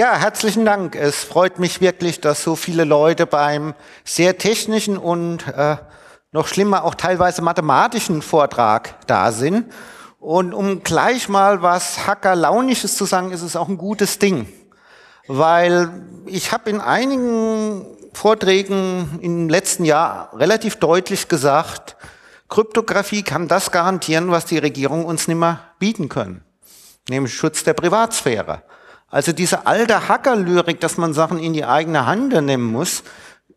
Ja, herzlichen Dank. Es freut mich wirklich, dass so viele Leute beim sehr technischen und äh, noch schlimmer auch teilweise mathematischen Vortrag da sind. Und um gleich mal was Hackerlaunisches zu sagen, ist es auch ein gutes Ding. Weil ich habe in einigen Vorträgen im letzten Jahr relativ deutlich gesagt, Kryptographie kann das garantieren, was die Regierung uns nicht mehr bieten können, nämlich Schutz der Privatsphäre. Also diese alte Hackerlyrik, dass man Sachen in die eigene Hand nehmen muss,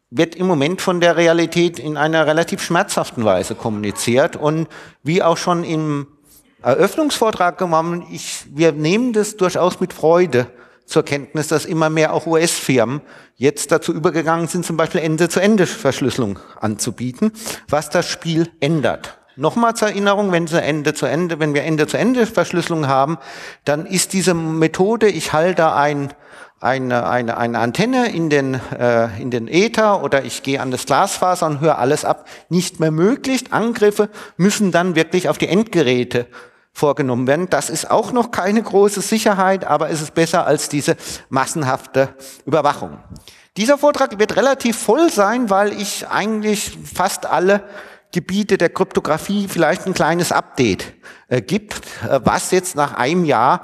wird im Moment von der Realität in einer relativ schmerzhaften Weise kommuniziert. Und wie auch schon im Eröffnungsvortrag gemacht, ich, wir nehmen das durchaus mit Freude zur Kenntnis, dass immer mehr auch US-Firmen jetzt dazu übergegangen sind, zum Beispiel Ende-zu-Ende-Verschlüsselung anzubieten, was das Spiel ändert. Nochmal zur Erinnerung, wenn, Sie Ende zu Ende, wenn wir Ende-zu-Ende-Verschlüsselung haben, dann ist diese Methode, ich halte ein, eine, eine, eine Antenne in den, äh, in den Äther oder ich gehe an das Glasfaser und höre alles ab, nicht mehr möglich. Angriffe müssen dann wirklich auf die Endgeräte vorgenommen werden. Das ist auch noch keine große Sicherheit, aber es ist besser als diese massenhafte Überwachung. Dieser Vortrag wird relativ voll sein, weil ich eigentlich fast alle Gebiete der Kryptographie vielleicht ein kleines Update äh, gibt, äh, was jetzt nach einem Jahr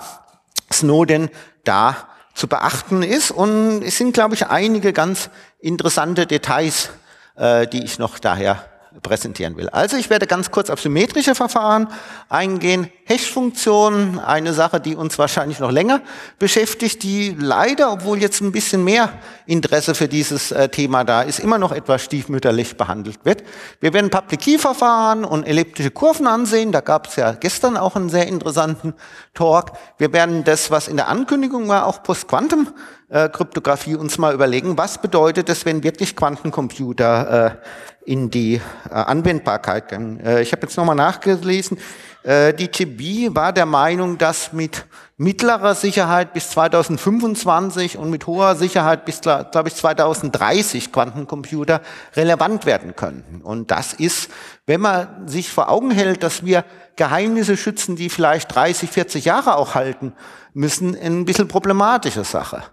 Snowden da zu beachten ist. Und es sind, glaube ich, einige ganz interessante Details, äh, die ich noch daher präsentieren will. Also ich werde ganz kurz auf symmetrische Verfahren eingehen. Hash-Funktionen, eine Sache, die uns wahrscheinlich noch länger beschäftigt, die leider, obwohl jetzt ein bisschen mehr Interesse für dieses äh, Thema da ist, immer noch etwas stiefmütterlich behandelt wird. Wir werden Public-Key-Verfahren und elliptische Kurven ansehen. Da gab es ja gestern auch einen sehr interessanten Talk. Wir werden das, was in der Ankündigung war, auch Post-Quantum äh, Kryptographie uns mal überlegen, was bedeutet es, wenn wirklich Quantencomputer äh, in die äh, Anwendbarkeit gehen. Äh, ich habe jetzt nochmal nachgelesen, äh, die GB war der Meinung, dass mit mittlerer Sicherheit bis 2025 und mit hoher Sicherheit bis, glaube ich, 2030 Quantencomputer relevant werden könnten. Und das ist, wenn man sich vor Augen hält, dass wir Geheimnisse schützen, die vielleicht 30, 40 Jahre auch halten müssen, ein bisschen problematische Sache.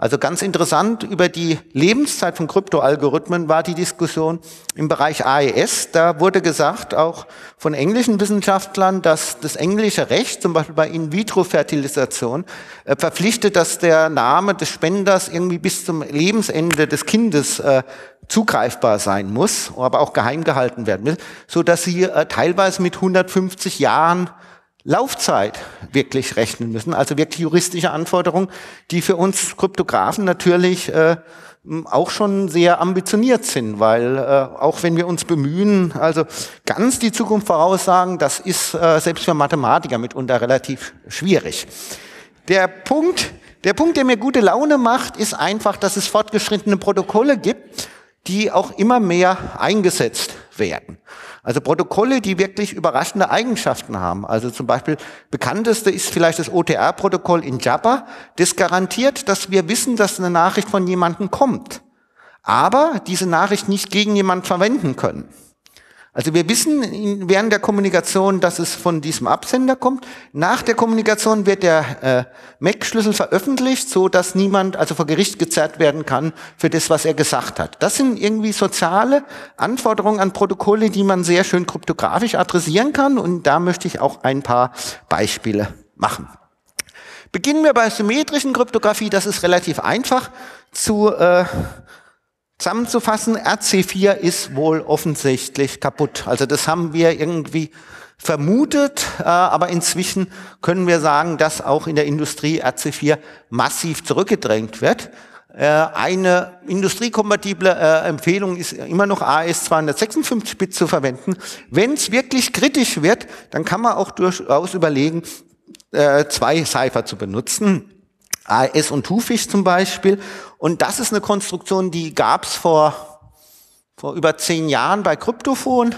Also ganz interessant über die Lebenszeit von Kryptoalgorithmen war die Diskussion im Bereich AES. Da wurde gesagt, auch von englischen Wissenschaftlern, dass das englische Recht, zum Beispiel bei In-vitro-Fertilisation, äh, verpflichtet, dass der Name des Spenders irgendwie bis zum Lebensende des Kindes äh, zugreifbar sein muss, aber auch geheim gehalten werden will, so dass sie äh, teilweise mit 150 Jahren Laufzeit wirklich rechnen müssen, also wirklich juristische Anforderungen, die für uns Kryptografen natürlich äh, auch schon sehr ambitioniert sind, weil äh, auch wenn wir uns bemühen, also ganz die Zukunft voraussagen, das ist äh, selbst für Mathematiker mitunter relativ schwierig. Der Punkt, der Punkt, der mir gute Laune macht, ist einfach, dass es fortgeschrittene Protokolle gibt, die auch immer mehr eingesetzt werden. Also Protokolle, die wirklich überraschende Eigenschaften haben. Also zum Beispiel bekannteste ist vielleicht das OTR-Protokoll in Java. Das garantiert, dass wir wissen, dass eine Nachricht von jemandem kommt. Aber diese Nachricht nicht gegen jemand verwenden können. Also wir wissen während der Kommunikation, dass es von diesem Absender kommt. Nach der Kommunikation wird der äh, MAC-Schlüssel veröffentlicht, so dass niemand also vor Gericht gezerrt werden kann für das, was er gesagt hat. Das sind irgendwie soziale Anforderungen an Protokolle, die man sehr schön kryptografisch adressieren kann. Und da möchte ich auch ein paar Beispiele machen. Beginnen wir bei symmetrischen Kryptographie. Das ist relativ einfach zu äh, Zusammenzufassen, RC4 ist wohl offensichtlich kaputt. Also das haben wir irgendwie vermutet, äh, aber inzwischen können wir sagen, dass auch in der Industrie RC4 massiv zurückgedrängt wird. Äh, eine industriekompatible äh, Empfehlung ist immer noch AS256-Bit zu verwenden. Wenn es wirklich kritisch wird, dann kann man auch durchaus überlegen, zwei Cipher zu benutzen. AS und Tufisch zum Beispiel. Und das ist eine Konstruktion, die gab es vor, vor über zehn Jahren bei Kryptophon,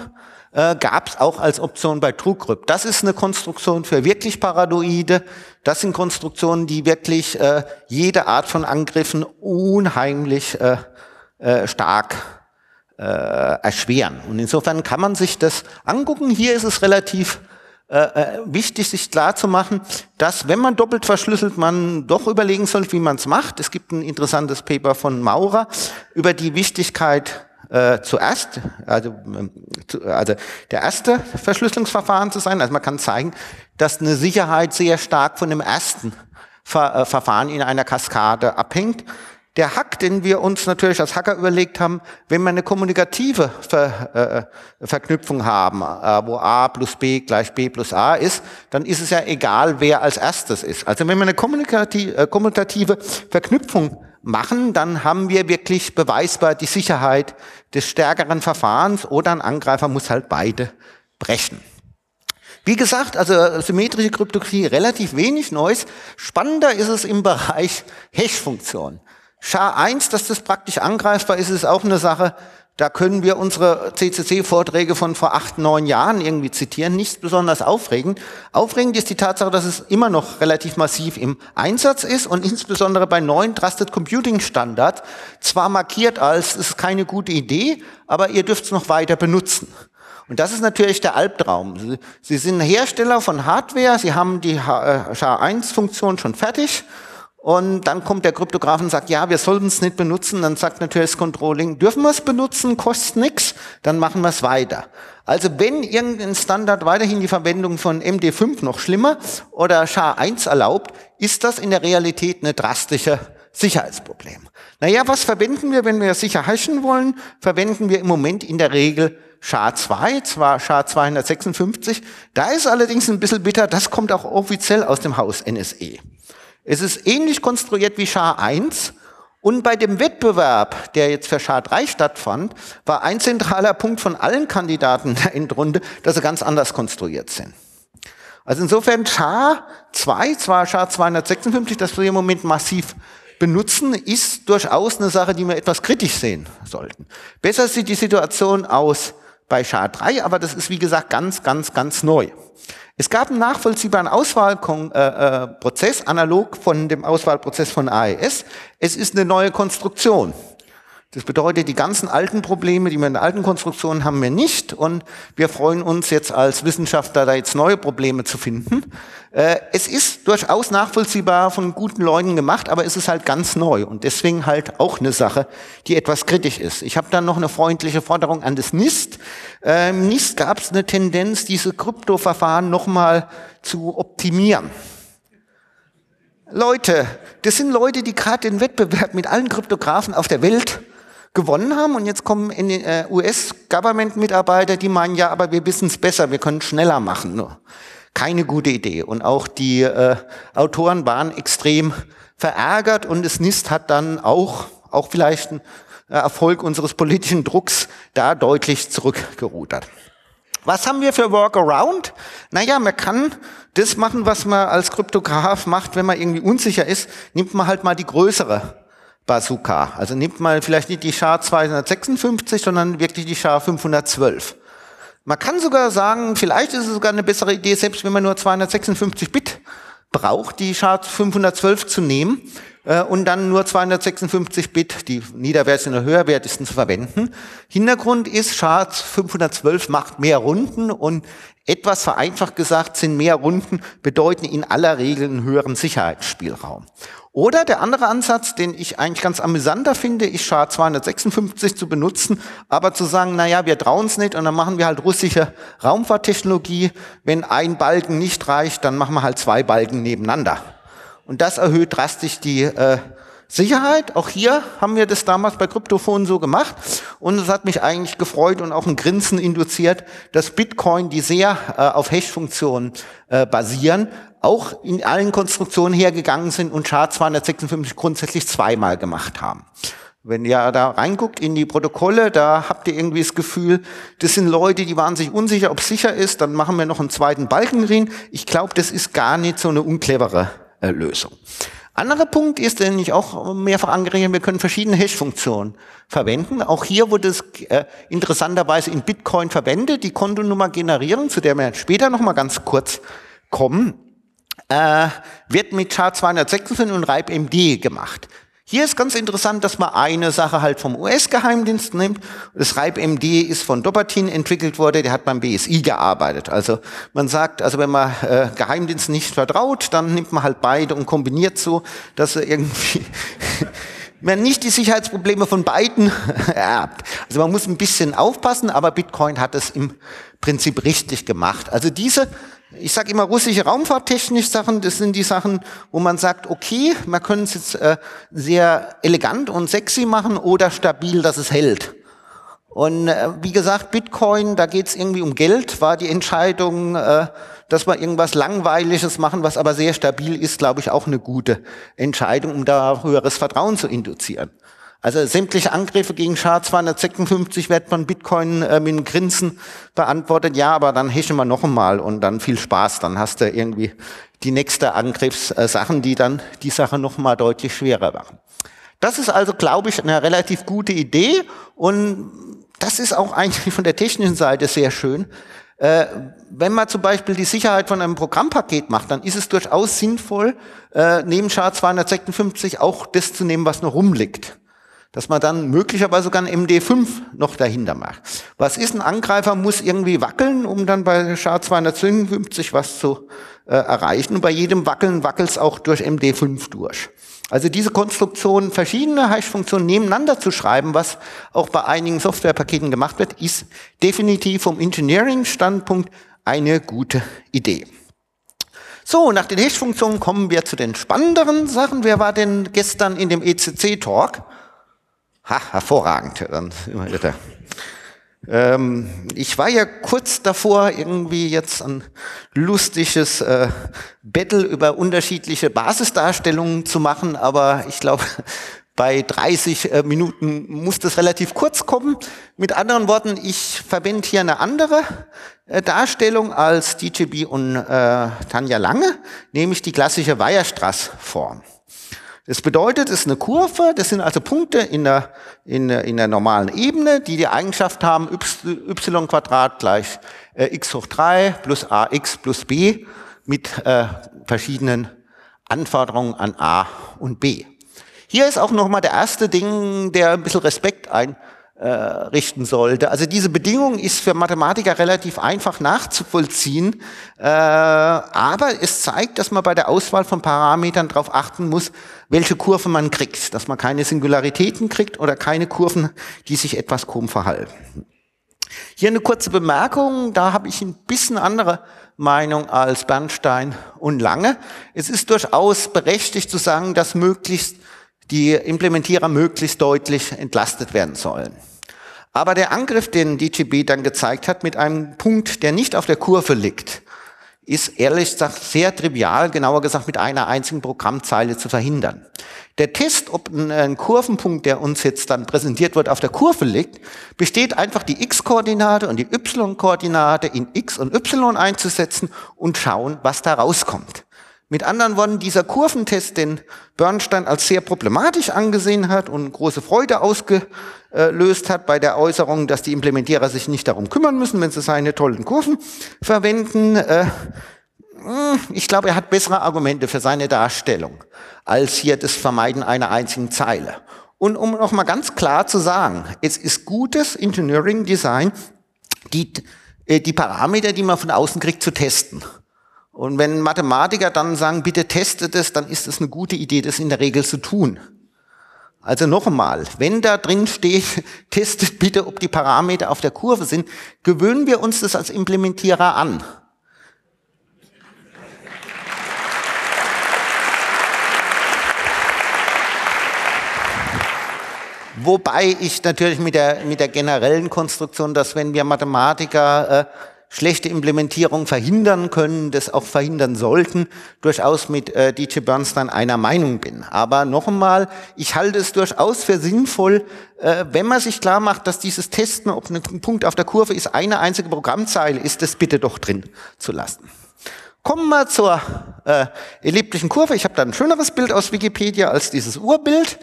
äh, gab es auch als Option bei TrueCrypt. Das ist eine Konstruktion für wirklich Paranoide. Das sind Konstruktionen, die wirklich äh, jede Art von Angriffen unheimlich äh, äh, stark äh, erschweren. Und insofern kann man sich das angucken. Hier ist es relativ äh, äh, wichtig, sich klar zu machen, dass wenn man doppelt verschlüsselt, man doch überlegen sollte, wie man es macht. Es gibt ein interessantes Paper von Maurer über die Wichtigkeit äh, zuerst, also, äh, also der erste Verschlüsselungsverfahren zu sein. Also man kann zeigen, dass eine Sicherheit sehr stark von dem ersten Ver äh, Verfahren in einer Kaskade abhängt. Der Hack, den wir uns natürlich als Hacker überlegt haben, wenn wir eine kommunikative Ver, äh, Verknüpfung haben, äh, wo A plus B gleich B plus A ist, dann ist es ja egal, wer als erstes ist. Also wenn wir eine kommunikative, äh, kommunikative Verknüpfung machen, dann haben wir wirklich beweisbar die Sicherheit des stärkeren Verfahrens oder ein Angreifer muss halt beide brechen. Wie gesagt, also symmetrische Kryptographie relativ wenig Neues. Spannender ist es im Bereich Hash-Funktionen. SHA-1, dass das praktisch angreifbar ist, ist auch eine Sache, da können wir unsere CCC-Vorträge von vor acht, neun Jahren irgendwie zitieren. Nicht besonders aufregend. Aufregend ist die Tatsache, dass es immer noch relativ massiv im Einsatz ist und insbesondere bei neuen Trusted Computing Standards zwar markiert als, es ist keine gute Idee, aber ihr dürft es noch weiter benutzen. Und das ist natürlich der Albtraum. Sie sind Hersteller von Hardware, Sie haben die SHA-1-Funktion schon fertig und dann kommt der Kryptograf und sagt, ja, wir sollten es nicht benutzen. Dann sagt natürlich das Controlling, dürfen wir es benutzen, kostet nichts, dann machen wir es weiter. Also wenn irgendein Standard weiterhin die Verwendung von MD5 noch schlimmer oder SHA-1 erlaubt, ist das in der Realität eine drastische Sicherheitsproblem. Naja, was verwenden wir, wenn wir sicher hashen wollen? Verwenden wir im Moment in der Regel SHA-2, zwar SHA-256. Da ist allerdings ein bisschen bitter, das kommt auch offiziell aus dem Haus NSE. Es ist ähnlich konstruiert wie SHA-1 und bei dem Wettbewerb, der jetzt für SHA-3 stattfand, war ein zentraler Punkt von allen Kandidaten der Endrunde, dass sie ganz anders konstruiert sind. Also insofern SHA-2, zwar SHA-256, das wir im Moment massiv benutzen, ist durchaus eine Sache, die wir etwas kritisch sehen sollten. Besser sieht die Situation aus bei SHA-3, aber das ist wie gesagt ganz, ganz, ganz neu. Es gab einen nachvollziehbaren Auswahlprozess, äh, äh, analog von dem Auswahlprozess von AES. Es ist eine neue Konstruktion. Das bedeutet, die ganzen alten Probleme, die wir in alten Konstruktion haben wir nicht. Und wir freuen uns jetzt als Wissenschaftler, da jetzt neue Probleme zu finden. Äh, es ist durchaus nachvollziehbar von guten Leuten gemacht, aber es ist halt ganz neu. Und deswegen halt auch eine Sache, die etwas kritisch ist. Ich habe dann noch eine freundliche Forderung an das NIST. Ähm, NIST gab es eine Tendenz, diese Kryptoverfahren nochmal zu optimieren. Leute, das sind Leute, die gerade den Wettbewerb mit allen Kryptografen auf der Welt gewonnen haben und jetzt kommen in den äh, US-Government-Mitarbeiter, die meinen, ja, aber wir wissen es besser, wir können schneller machen. Nur. Keine gute Idee. Und auch die äh, Autoren waren extrem verärgert und das NIST hat dann auch, auch vielleicht ein äh, Erfolg unseres politischen Drucks da deutlich zurückgerudert. Was haben wir für Workaround? Naja, man kann das machen, was man als Kryptograf macht, wenn man irgendwie unsicher ist, nimmt man halt mal die größere Bazooka. Also nimmt mal vielleicht nicht die SHA 256, sondern wirklich die SHA 512. Man kann sogar sagen, vielleicht ist es sogar eine bessere Idee, selbst wenn man nur 256 Bit braucht, die SHA 512 zu nehmen äh, und dann nur 256 Bit, die niederwertigsten oder höherwertigsten zu verwenden. Hintergrund ist, SHA 512 macht mehr Runden und etwas vereinfacht gesagt sind mehr Runden bedeuten in aller Regel einen höheren Sicherheitsspielraum. Oder der andere Ansatz, den ich eigentlich ganz amüsanter finde, ist SHA 256 zu benutzen, aber zu sagen, na ja, wir trauen es nicht und dann machen wir halt russische Raumfahrttechnologie. Wenn ein Balken nicht reicht, dann machen wir halt zwei Balken nebeneinander. Und das erhöht drastisch die äh, Sicherheit. Auch hier haben wir das damals bei Kryptofonen so gemacht. Und es hat mich eigentlich gefreut und auch ein Grinsen induziert, dass Bitcoin, die sehr äh, auf Hash-Funktionen äh, basieren, auch in allen Konstruktionen hergegangen sind und SHA 256 grundsätzlich zweimal gemacht haben. Wenn ihr da reinguckt in die Protokolle, da habt ihr irgendwie das Gefühl, das sind Leute, die waren sich unsicher, ob es sicher ist, dann machen wir noch einen zweiten Balken drin. Ich glaube, das ist gar nicht so eine unclevere äh, Lösung. Anderer Punkt ist, den ich auch mehrfach angeregt habe, wir können verschiedene Hash-Funktionen verwenden. Auch hier wurde es äh, interessanterweise in Bitcoin verwendet, die Kontonummer generieren, zu der wir später noch mal ganz kurz kommen äh, wird mit SHA-256 und RIPE-MD gemacht. Hier ist ganz interessant, dass man eine Sache halt vom US-Geheimdienst nimmt. Das RIPE-MD ist von Dobertin entwickelt worden, der hat beim BSI gearbeitet. Also man sagt, also wenn man äh, Geheimdienst nicht vertraut, dann nimmt man halt beide und kombiniert so, dass er irgendwie man nicht die Sicherheitsprobleme von beiden erbt. Also man muss ein bisschen aufpassen, aber Bitcoin hat es im Prinzip richtig gemacht. Also diese ich sage immer russische Raumfahrttechnisch Sachen, das sind die Sachen, wo man sagt, okay, man könnte es jetzt äh, sehr elegant und sexy machen oder stabil, dass es hält. Und äh, wie gesagt, Bitcoin, da geht es irgendwie um Geld, war die Entscheidung, äh, dass wir irgendwas Langweiliges machen, was aber sehr stabil ist, glaube ich, auch eine gute Entscheidung, um da höheres Vertrauen zu induzieren. Also sämtliche Angriffe gegen SHA-256 wird von Bitcoin äh, mit einem Grinsen beantwortet. Ja, aber dann heschen wir noch einmal und dann viel Spaß. Dann hast du irgendwie die nächste Angriffssachen, die dann die Sache noch mal deutlich schwerer machen. Das ist also, glaube ich, eine relativ gute Idee und das ist auch eigentlich von der technischen Seite sehr schön. Äh, wenn man zum Beispiel die Sicherheit von einem Programmpaket macht, dann ist es durchaus sinnvoll, äh, neben SHA-256 auch das zu nehmen, was noch rumliegt dass man dann möglicherweise sogar ein MD5 noch dahinter macht. Was ist ein Angreifer, muss irgendwie wackeln, um dann bei SHA-252 was zu äh, erreichen. Und bei jedem Wackeln wackelt es auch durch MD5 durch. Also diese Konstruktion, verschiedene Hash-Funktionen nebeneinander zu schreiben, was auch bei einigen Softwarepaketen gemacht wird, ist definitiv vom Engineering-Standpunkt eine gute Idee. So, nach den Hash-Funktionen kommen wir zu den spannenderen Sachen. Wer war denn gestern in dem ECC-Talk? Ha, hervorragend. Dann immer wieder. Ähm, ich war ja kurz davor, irgendwie jetzt ein lustiges äh, Battle über unterschiedliche Basisdarstellungen zu machen, aber ich glaube, bei 30 äh, Minuten muss das relativ kurz kommen. Mit anderen Worten, ich verwende hier eine andere äh, Darstellung als DJB und äh, Tanja Lange, nämlich die klassische Weierstrass-Form. Das bedeutet, es ist eine Kurve, das sind also Punkte in der, in der, in der normalen Ebene, die die Eigenschaft haben, y Quadrat gleich äh, x hoch 3 plus ax plus b mit äh, verschiedenen Anforderungen an a und b. Hier ist auch nochmal der erste Ding, der ein bisschen Respekt ein, äh, sollte. Also diese Bedingung ist für Mathematiker relativ einfach nachzuvollziehen, äh, aber es zeigt, dass man bei der Auswahl von Parametern darauf achten muss, welche Kurve man kriegt, dass man keine Singularitäten kriegt oder keine Kurven, die sich etwas krumm verhalten. Hier eine kurze Bemerkung, da habe ich ein bisschen andere Meinung als Bernstein und Lange. Es ist durchaus berechtigt zu sagen, dass möglichst die Implementierer möglichst deutlich entlastet werden sollen. Aber der Angriff, den DGB dann gezeigt hat, mit einem Punkt, der nicht auf der Kurve liegt, ist ehrlich gesagt sehr trivial, genauer gesagt mit einer einzigen Programmzeile zu verhindern. Der Test, ob ein, Kurvenpunkt, der uns jetzt dann präsentiert wird, auf der Kurve liegt, besteht einfach die x-Koordinate und die y-Koordinate in x und y einzusetzen und schauen, was da rauskommt. Mit anderen Worten, dieser Kurventest, den Bernstein als sehr problematisch angesehen hat und große Freude ausgelöst hat bei der Äußerung, dass die Implementierer sich nicht darum kümmern müssen, wenn sie seine tollen Kurven verwenden. Äh, ich glaube, er hat bessere Argumente für seine Darstellung als hier das Vermeiden einer einzigen Zeile. Und um noch mal ganz klar zu sagen, es ist gutes Engineering Design, die, äh, die Parameter, die man von außen kriegt, zu testen. Und wenn Mathematiker dann sagen, bitte testet es, dann ist es eine gute Idee, das in der Regel zu tun. Also noch einmal, wenn da drin steht, testet bitte, ob die Parameter auf der Kurve sind, gewöhnen wir uns das als Implementierer an. Wobei ich natürlich mit der, mit der generellen Konstruktion, dass wenn wir Mathematiker äh, schlechte Implementierung verhindern können, das auch verhindern sollten, durchaus mit äh, DJ Bernstein einer Meinung bin. Aber noch einmal, ich halte es durchaus für sinnvoll, äh, wenn man sich klar macht, dass dieses Testen, ob ein Punkt auf der Kurve ist, eine einzige Programmzeile ist, das bitte doch drin zu lassen. Kommen wir zur äh, elliptischen Kurve. Ich habe da ein schöneres Bild aus Wikipedia als dieses Urbild.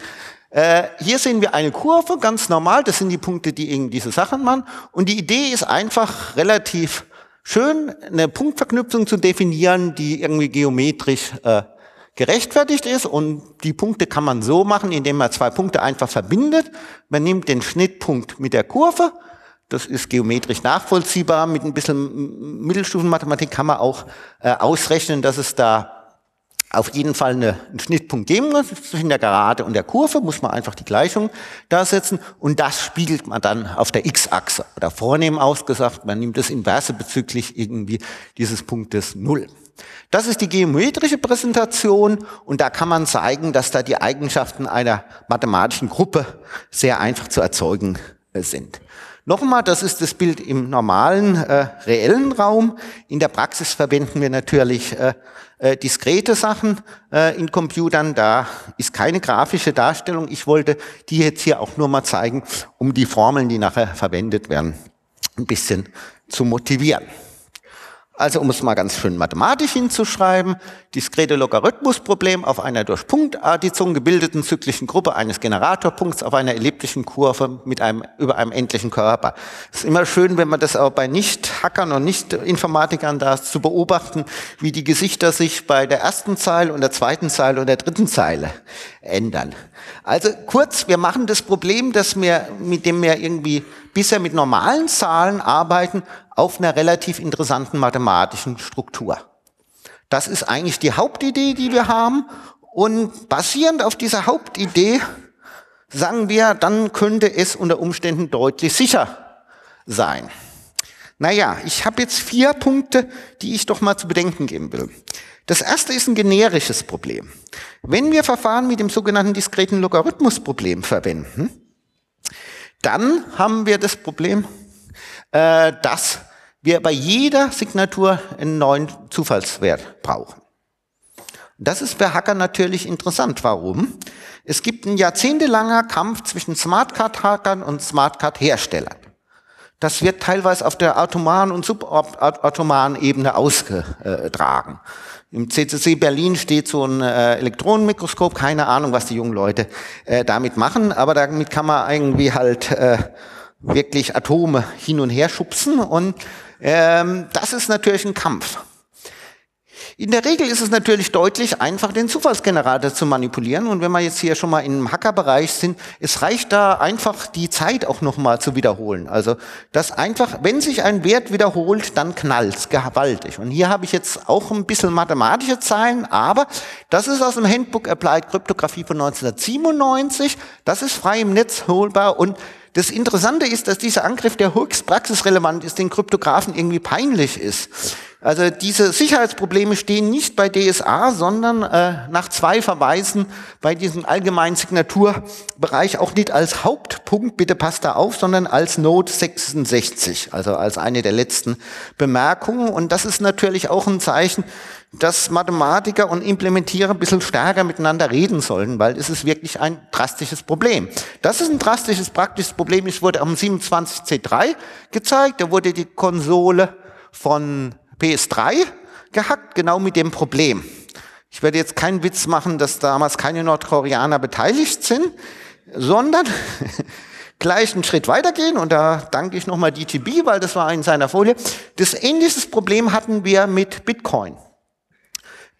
Äh, hier sehen wir eine Kurve, ganz normal, das sind die Punkte, die eben diese Sachen machen. Und die Idee ist einfach relativ schön, eine Punktverknüpfung zu definieren, die irgendwie geometrisch äh, gerechtfertigt ist. Und die Punkte kann man so machen, indem man zwei Punkte einfach verbindet. Man nimmt den Schnittpunkt mit der Kurve. Das ist geometrisch nachvollziehbar. Mit ein bisschen Mittelstufenmathematik kann man auch äh, ausrechnen, dass es da auf jeden Fall eine, einen Schnittpunkt geben muss. Zwischen der Gerade und der Kurve muss man einfach die Gleichung da setzen und das spiegelt man dann auf der x-Achse. Oder vornehm ausgesagt, man nimmt das Inverse bezüglich irgendwie dieses Punktes Null. Das ist die geometrische Präsentation und da kann man zeigen, dass da die Eigenschaften einer mathematischen Gruppe sehr einfach zu erzeugen äh, sind. Nochmal, das ist das Bild im normalen, äh, reellen Raum. In der Praxis verwenden wir natürlich äh, äh, diskrete Sachen äh, in Computern. Da ist keine grafische Darstellung. Ich wollte die jetzt hier auch nur mal zeigen, um die Formeln, die nachher verwendet werden, ein bisschen zu motivieren. Also um es mal ganz schön mathematisch hinzuschreiben, diskrete Logarithmusproblem auf einer durch Punktaddition gebildeten zyklischen Gruppe eines Generatorpunkts auf einer elliptischen Kurve mit einem, über einem endlichen Körper. Es ist immer schön, wenn man das auch bei Nicht-Hackern und Nicht-Informatikern da zu beobachten, wie die Gesichter sich bei der ersten Zeile und der zweiten Zeile und der dritten Zeile ändern. Also kurz, wir machen das Problem, dass wir, mit dem wir irgendwie bisher mit normalen Zahlen arbeiten, auf einer relativ interessanten mathematischen Struktur. Das ist eigentlich die Hauptidee, die wir haben. Und basierend auf dieser Hauptidee sagen wir, dann könnte es unter Umständen deutlich sicher sein. Naja, ich habe jetzt vier Punkte, die ich doch mal zu bedenken geben will. Das erste ist ein generisches Problem. Wenn wir Verfahren mit dem sogenannten diskreten Logarithmusproblem verwenden, dann haben wir das Problem, äh, dass wir bei jeder Signatur einen neuen Zufallswert brauchen. Das ist bei Hacker natürlich interessant. Warum? Es gibt ein jahrzehntelanger Kampf zwischen Smartcard-Hackern und Smartcard-Herstellern. Das wird teilweise auf der atomaren und subatomaren Ebene ausgetragen. Im CCC Berlin steht so ein äh, Elektronenmikroskop, keine Ahnung, was die jungen Leute äh, damit machen, aber damit kann man irgendwie halt äh, wirklich Atome hin und her schubsen. Und ähm, das ist natürlich ein Kampf. In der Regel ist es natürlich deutlich einfach, den Zufallsgenerator zu manipulieren. Und wenn wir jetzt hier schon mal im Hackerbereich sind, es reicht da einfach die Zeit auch nochmal zu wiederholen. Also das einfach, wenn sich ein Wert wiederholt, dann knallt's gewaltig. Und hier habe ich jetzt auch ein bisschen mathematische Zahlen, aber das ist aus dem Handbook Applied Kryptographie von 1997. Das ist frei im Netz holbar und das Interessante ist, dass dieser Angriff, der höchst praxisrelevant ist, den Kryptografen irgendwie peinlich ist. Also diese Sicherheitsprobleme stehen nicht bei DSA, sondern äh, nach zwei Verweisen bei diesem allgemeinen Signaturbereich auch nicht als Hauptpunkt, bitte passt da auf, sondern als Note 66, also als eine der letzten Bemerkungen. Und das ist natürlich auch ein Zeichen, dass Mathematiker und Implementierer ein bisschen stärker miteinander reden sollen, weil es ist wirklich ein drastisches Problem. Das ist ein drastisches, praktisches Problem. Es wurde am 27C3 gezeigt, da wurde die Konsole von PS3 gehackt, genau mit dem Problem. Ich werde jetzt keinen Witz machen, dass damals keine Nordkoreaner beteiligt sind, sondern gleich einen Schritt weitergehen und da danke ich nochmal DTB, weil das war in seiner Folie. Das ähnliches Problem hatten wir mit Bitcoin.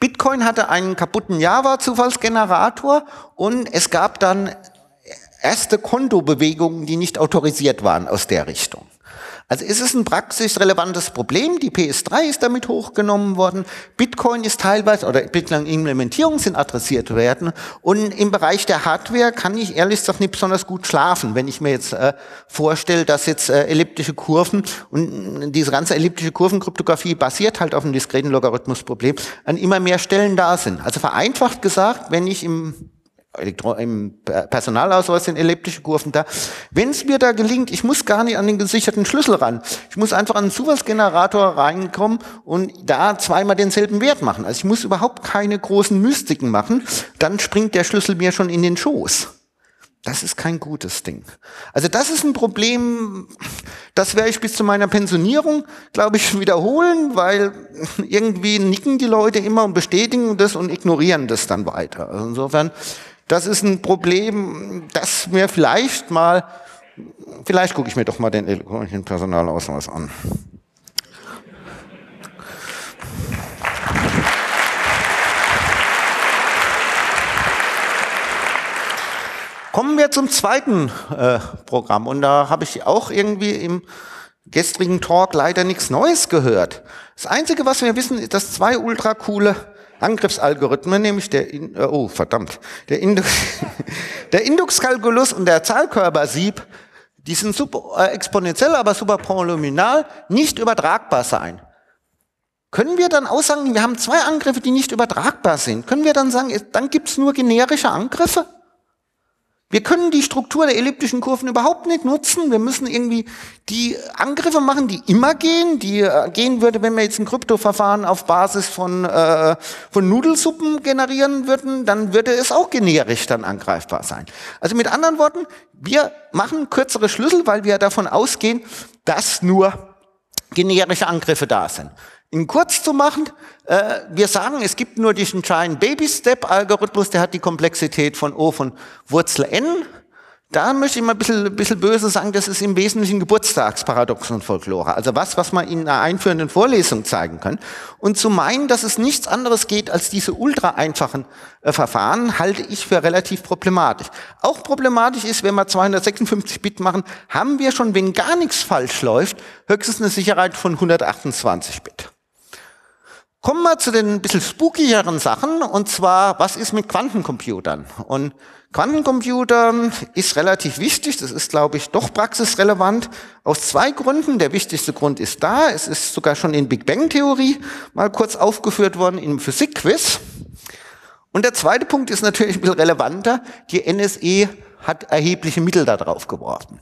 Bitcoin hatte einen kaputten Java-Zufallsgenerator und es gab dann erste Kontobewegungen, die nicht autorisiert waren aus der Richtung. Also ist es ein praxisrelevantes Problem. Die PS3 ist damit hochgenommen worden. Bitcoin ist teilweise, oder Bitcoin-Implementierungen sind adressiert werden. Und im Bereich der Hardware kann ich ehrlich gesagt nicht besonders gut schlafen, wenn ich mir jetzt äh, vorstelle, dass jetzt äh, elliptische Kurven und diese ganze elliptische Kurvenkryptographie basiert halt auf einem diskreten Logarithmusproblem, an immer mehr Stellen da sind. Also vereinfacht gesagt, wenn ich im Elektro im Personalausweis sind elliptische Kurven da. Wenn es mir da gelingt, ich muss gar nicht an den gesicherten Schlüssel ran. Ich muss einfach an den Zufallsgenerator reinkommen und da zweimal denselben Wert machen. Also ich muss überhaupt keine großen Mystiken machen. Dann springt der Schlüssel mir schon in den Schoß. Das ist kein gutes Ding. Also das ist ein Problem, das werde ich bis zu meiner Pensionierung, glaube ich, wiederholen, weil irgendwie nicken die Leute immer und bestätigen das und ignorieren das dann weiter. Also insofern das ist ein Problem, das mir vielleicht mal, vielleicht gucke ich mir doch mal den elektronischen Personalausweis an. Kommen wir zum zweiten äh, Programm. Und da habe ich auch irgendwie im gestrigen Talk leider nichts Neues gehört. Das Einzige, was wir wissen, ist, dass zwei ultra coole Angriffsalgorithmen, nämlich der, In äh, oh verdammt, der, Indux, der Induxkalkulus und der Zahlkörpersieb, die sind super äh, exponentiell, aber super polynomial, nicht übertragbar sein. Können wir dann auch sagen, wir haben zwei Angriffe, die nicht übertragbar sind? Können wir dann sagen, dann gibt's nur generische Angriffe? Wir können die Struktur der elliptischen Kurven überhaupt nicht nutzen. Wir müssen irgendwie die Angriffe machen, die immer gehen, die äh, gehen würde, wenn wir jetzt ein Kryptoverfahren auf Basis von, äh, von Nudelsuppen generieren würden, dann würde es auch generisch dann angreifbar sein. Also mit anderen Worten, wir machen kürzere Schlüssel, weil wir davon ausgehen, dass nur generische Angriffe da sind. In kurz zu machen, äh, wir sagen, es gibt nur diesen Giant Baby Step Algorithmus, der hat die Komplexität von O von Wurzel n. Da möchte ich mal ein bisschen, ein bisschen böse sagen, das ist im Wesentlichen Geburtstagsparadoxon Folklore. Also was, was man in einer einführenden Vorlesung zeigen kann. Und zu meinen, dass es nichts anderes geht als diese ultra einfachen äh, Verfahren, halte ich für relativ problematisch. Auch problematisch ist, wenn wir 256 Bit machen, haben wir schon, wenn gar nichts falsch läuft, höchstens eine Sicherheit von 128 Bit. Kommen wir zu den ein bisschen spookigeren Sachen, und zwar, was ist mit Quantencomputern? Und Quantencomputern ist relativ wichtig, das ist, glaube ich, doch praxisrelevant, aus zwei Gründen. Der wichtigste Grund ist da, es ist sogar schon in Big Bang-Theorie mal kurz aufgeführt worden im Physik-Quiz. Und der zweite Punkt ist natürlich ein bisschen relevanter, die NSE hat erhebliche Mittel da drauf geworfen.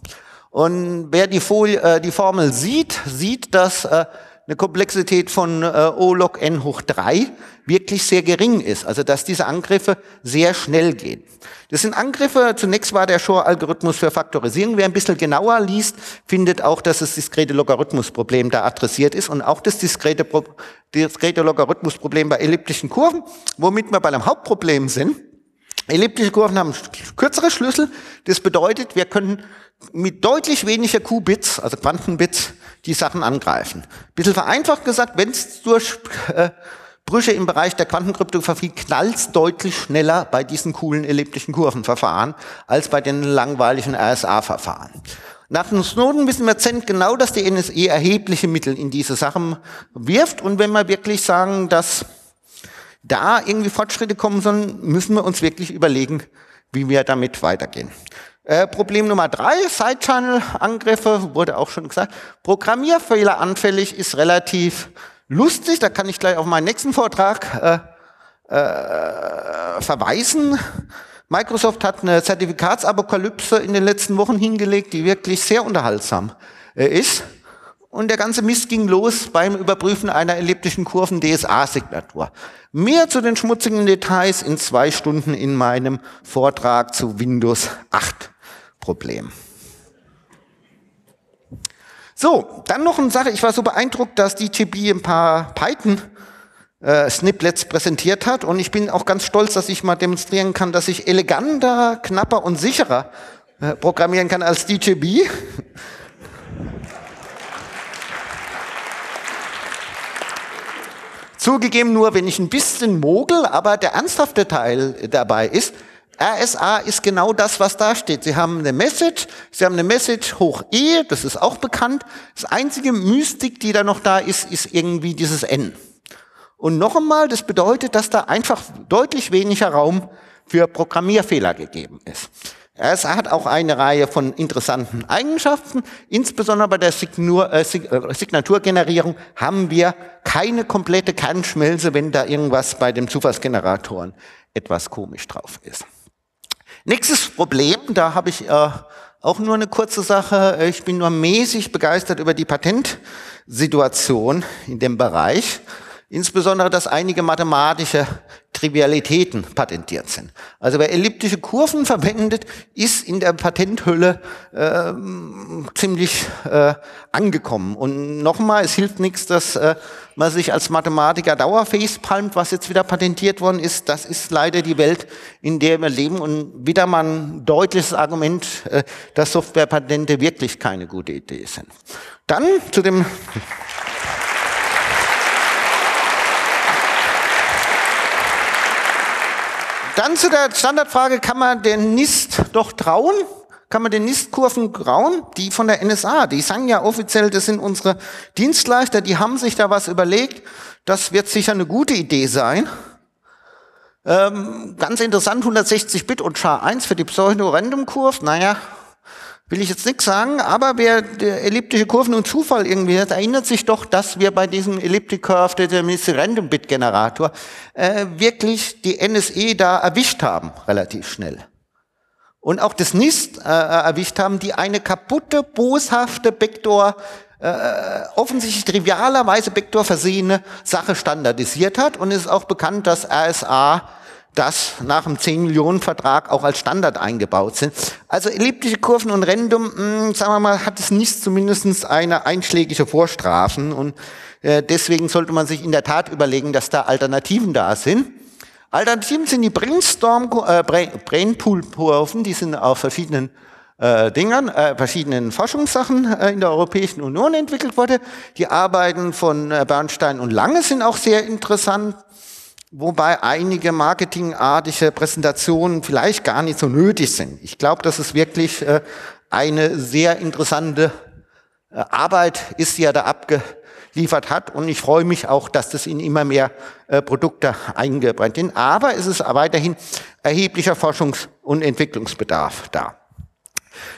Und wer die, Folie, äh, die Formel sieht, sieht, dass äh, eine Komplexität von äh, O log n hoch 3 wirklich sehr gering ist. Also dass diese Angriffe sehr schnell gehen. Das sind Angriffe, zunächst war der Shor-Algorithmus für Faktorisierung. Wer ein bisschen genauer liest, findet auch, dass das diskrete Logarithmusproblem da adressiert ist und auch das diskrete, diskrete Logarithmusproblem bei elliptischen Kurven, womit wir bei einem Hauptproblem sind. Elliptische Kurven haben kürzere Schlüssel. Das bedeutet, wir können mit deutlich weniger Qubits, also Quantenbits, die Sachen angreifen. bisschen vereinfacht gesagt, wenn es durch äh, Brüche im Bereich der Quantenkryptographie knallt deutlich schneller bei diesen coolen elliptischen Kurvenverfahren als bei den langweiligen RSA-Verfahren. Nach dem Snowden wissen wir zent genau, dass die NSE erhebliche Mittel in diese Sachen wirft. Und wenn wir wirklich sagen, dass da irgendwie Fortschritte kommen sollen, müssen wir uns wirklich überlegen, wie wir damit weitergehen. Äh, Problem Nummer drei, Side-Channel-Angriffe, wurde auch schon gesagt. Programmierfehler anfällig ist relativ lustig, da kann ich gleich auf meinen nächsten Vortrag äh, äh, verweisen. Microsoft hat eine Zertifikatsapokalypse in den letzten Wochen hingelegt, die wirklich sehr unterhaltsam äh, ist. Und der ganze Mist ging los beim Überprüfen einer elliptischen Kurven-DSA-Signatur. Mehr zu den schmutzigen Details in zwei Stunden in meinem Vortrag zu Windows 8 Problem. So, dann noch eine Sache. Ich war so beeindruckt, dass DTB ein paar Python äh, Snippets präsentiert hat und ich bin auch ganz stolz, dass ich mal demonstrieren kann, dass ich eleganter, knapper und sicherer äh, programmieren kann als DJB. Zugegeben nur, wenn ich ein bisschen mogel, aber der ernsthafte Teil dabei ist, RSA ist genau das, was da steht. Sie haben eine Message, Sie haben eine Message hoch E, das ist auch bekannt. Das einzige Mystik, die da noch da ist, ist irgendwie dieses N. Und noch einmal, das bedeutet, dass da einfach deutlich weniger Raum für Programmierfehler gegeben ist. RSA hat auch eine Reihe von interessanten Eigenschaften. Insbesondere bei der Signur, äh, äh, Signaturgenerierung haben wir keine komplette Kernschmelze, wenn da irgendwas bei dem Zufallsgeneratoren etwas komisch drauf ist. Nächstes Problem, da habe ich äh, auch nur eine kurze Sache. Ich bin nur mäßig begeistert über die Patentsituation in dem Bereich. Insbesondere, dass einige mathematische Trivialitäten patentiert sind. Also wer elliptische Kurven verwendet, ist in der Patenthülle äh, ziemlich äh, angekommen. Und nochmal, es hilft nichts, dass äh, man sich als Mathematiker dauerfacepalmt, was jetzt wieder patentiert worden ist. Das ist leider die Welt, in der wir leben. Und wieder mal ein deutliches Argument, äh, dass Softwarepatente wirklich keine gute Idee sind. Dann zu dem Dann zu der Standardfrage, kann man den NIST doch trauen? Kann man den NIST-Kurven trauen? Die von der NSA, die sagen ja offiziell, das sind unsere Dienstleister, die haben sich da was überlegt. Das wird sicher eine gute Idee sein. Ähm, ganz interessant, 160 Bit und SHA-1 für die Pseudo-Random-Kurve. Naja, will ich jetzt nichts sagen, aber wer elliptische Kurven und Zufall irgendwie hat, erinnert sich doch, dass wir bei diesem Elliptic Curve Deterministic Random Bit Generator äh, wirklich die NSE da erwischt haben, relativ schnell. Und auch das NIST äh, erwischt haben, die eine kaputte, boshafte Backdoor äh, offensichtlich trivialerweise Backdoor versehene Sache standardisiert hat und es ist auch bekannt, dass RSA das nach dem 10-Millionen-Vertrag auch als Standard eingebaut sind. Also elliptische Kurven und Random, mh, hm, sagen wir mal, hat es nicht zumindest eine einschlägige Vorstrafen und äh, deswegen sollte man sich in der Tat überlegen, dass da Alternativen da sind. Alternativen sind die Brainstorm, äh, Brainpool-Kurven, die sind auf verschiedenen äh, Dingern, äh, verschiedenen Forschungssachen äh, in der Europäischen Union entwickelt worden. Die Arbeiten von äh, Bernstein und Lange sind auch sehr interessant wobei einige marketingartige Präsentationen vielleicht gar nicht so nötig sind. Ich glaube, dass es wirklich äh, eine sehr interessante äh, Arbeit ist, die er da abgeliefert hat. Und ich freue mich auch, dass das in immer mehr äh, Produkte eingebrannt sind. Aber es ist weiterhin erheblicher Forschungs- und Entwicklungsbedarf da.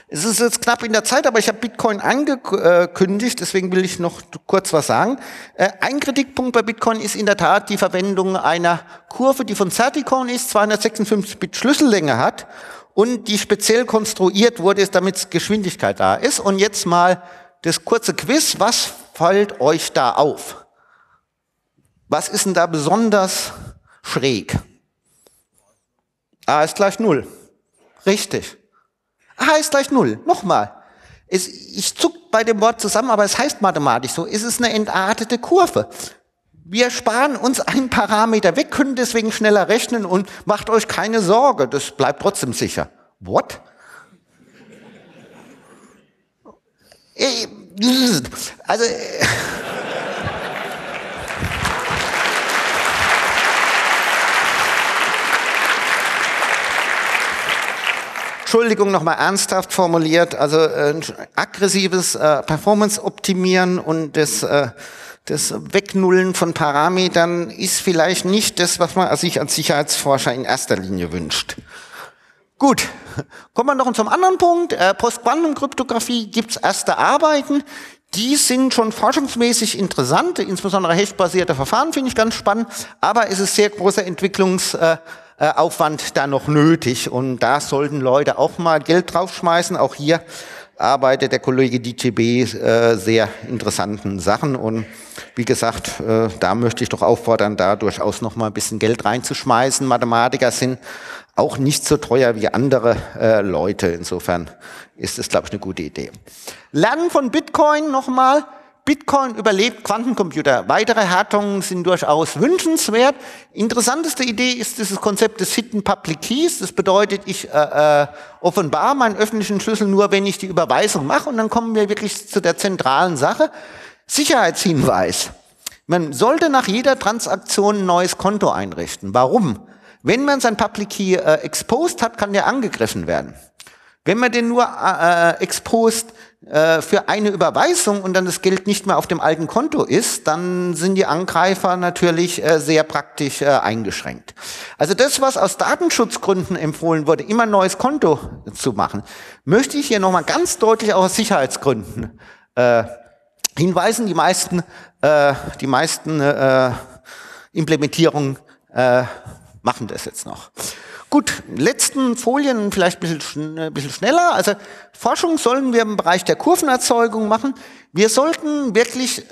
Es ist jetzt knapp in der Zeit, aber ich habe Bitcoin angekündigt, deswegen will ich noch kurz was sagen. Äh, ein Kritikpunkt bei Bitcoin ist in der Tat die Verwendung einer Kurve, die von Certicon ist, 256 Bit Schlüssellänge hat und die speziell konstruiert wurde, damit Geschwindigkeit da ist. Und jetzt mal das kurze Quiz. Was fällt euch da auf? Was ist denn da besonders schräg? A ist gleich Null. Richtig. A ist gleich Null. Nochmal. Es, ich zuck bei dem Wort zusammen, aber es heißt mathematisch so. Es ist eine entartete Kurve. Wir sparen uns einen Parameter weg, können deswegen schneller rechnen und macht euch keine Sorge, das bleibt trotzdem sicher. What? Äh, also, Entschuldigung, nochmal ernsthaft formuliert, also äh, aggressives äh, Performance-Optimieren und das, äh, das Wegnullen von Parametern ist vielleicht nicht das, was man sich als Sicherheitsforscher in erster Linie wünscht. Gut, kommen wir noch zum anderen Punkt. Äh, Postquantum-Kryptographie gibt's erste Arbeiten. Die sind schon forschungsmäßig interessant, insbesondere hechtbasierte Verfahren finde ich ganz spannend, aber es ist sehr großer Entwicklungs- äh, äh, Aufwand da noch nötig. Und da sollten Leute auch mal Geld draufschmeißen. Auch hier arbeitet der Kollege DTB äh, sehr interessanten Sachen. Und wie gesagt, äh, da möchte ich doch auffordern, da durchaus noch mal ein bisschen Geld reinzuschmeißen. Mathematiker sind auch nicht so teuer wie andere äh, Leute. Insofern ist es, glaube ich, eine gute Idee. Lernen von Bitcoin nochmal. Bitcoin überlebt Quantencomputer. Weitere Härtungen sind durchaus wünschenswert. Interessanteste Idee ist dieses Konzept des Hidden Public Keys. Das bedeutet, ich äh, äh, offenbar meinen öffentlichen Schlüssel nur, wenn ich die Überweisung mache. Und dann kommen wir wirklich zu der zentralen Sache. Sicherheitshinweis. Man sollte nach jeder Transaktion ein neues Konto einrichten. Warum? Wenn man sein Public Key äh, exposed hat, kann der angegriffen werden. Wenn man den nur äh, äh exposed äh, für eine Überweisung und dann das Geld nicht mehr auf dem alten Konto ist, dann sind die Angreifer natürlich äh, sehr praktisch äh, eingeschränkt. Also das, was aus Datenschutzgründen empfohlen wurde, immer ein neues Konto zu machen, möchte ich hier nochmal ganz deutlich auch aus Sicherheitsgründen äh, hinweisen. Die meisten, äh, die meisten äh, Implementierungen äh, machen das jetzt noch. Gut, letzten Folien vielleicht ein bisschen, ein bisschen schneller. Also Forschung sollen wir im Bereich der Kurvenerzeugung machen. Wir sollten wirklich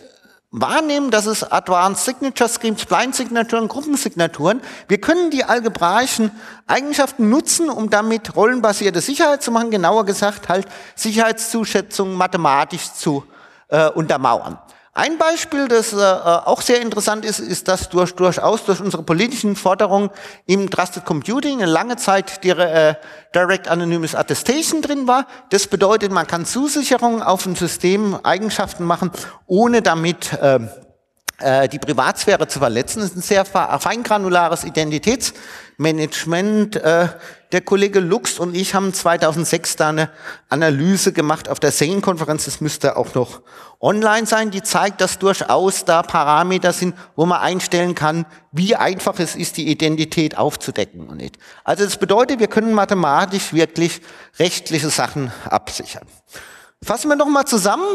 wahrnehmen, dass es Advanced Signature Schemes, Blind Signaturen, Gruppensignaturen, wir können die algebraischen Eigenschaften nutzen, um damit rollenbasierte Sicherheit zu machen, genauer gesagt halt Sicherheitszuschätzungen mathematisch zu äh, untermauern. Ein Beispiel, das äh, auch sehr interessant ist, ist, dass durch, durchaus durch unsere politischen Forderungen im Trusted Computing eine lange Zeit die äh, Direct Anonymous Attestation drin war. Das bedeutet, man kann Zusicherungen auf ein System Eigenschaften machen, ohne damit äh, die Privatsphäre zu verletzen. Das ist ein sehr feingranulares Identitätsmanagement. Äh, der Kollege Lux und ich haben 2006 da eine Analyse gemacht auf der Sane-Konferenz. Das müsste auch noch online sein. Die zeigt, dass durchaus da Parameter sind, wo man einstellen kann, wie einfach es ist, die Identität aufzudecken und nicht. Also das bedeutet, wir können mathematisch wirklich rechtliche Sachen absichern. Fassen wir noch mal zusammen.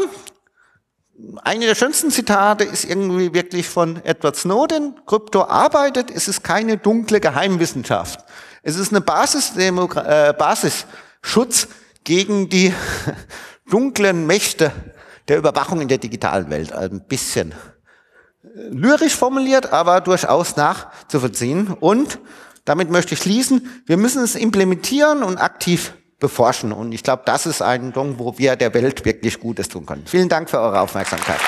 Eine der schönsten Zitate ist irgendwie wirklich von Edward Snowden. Krypto arbeitet, es ist keine dunkle Geheimwissenschaft. Es ist eine Basis, äh, Basisschutz gegen die dunklen Mächte der Überwachung in der digitalen Welt. Ein bisschen äh, lyrisch formuliert, aber durchaus nachzuvollziehen. Und damit möchte ich schließen, wir müssen es implementieren und aktiv beforschen. Und ich glaube, das ist ein Ding, wo wir der Welt wirklich Gutes tun können. Vielen Dank für eure Aufmerksamkeit.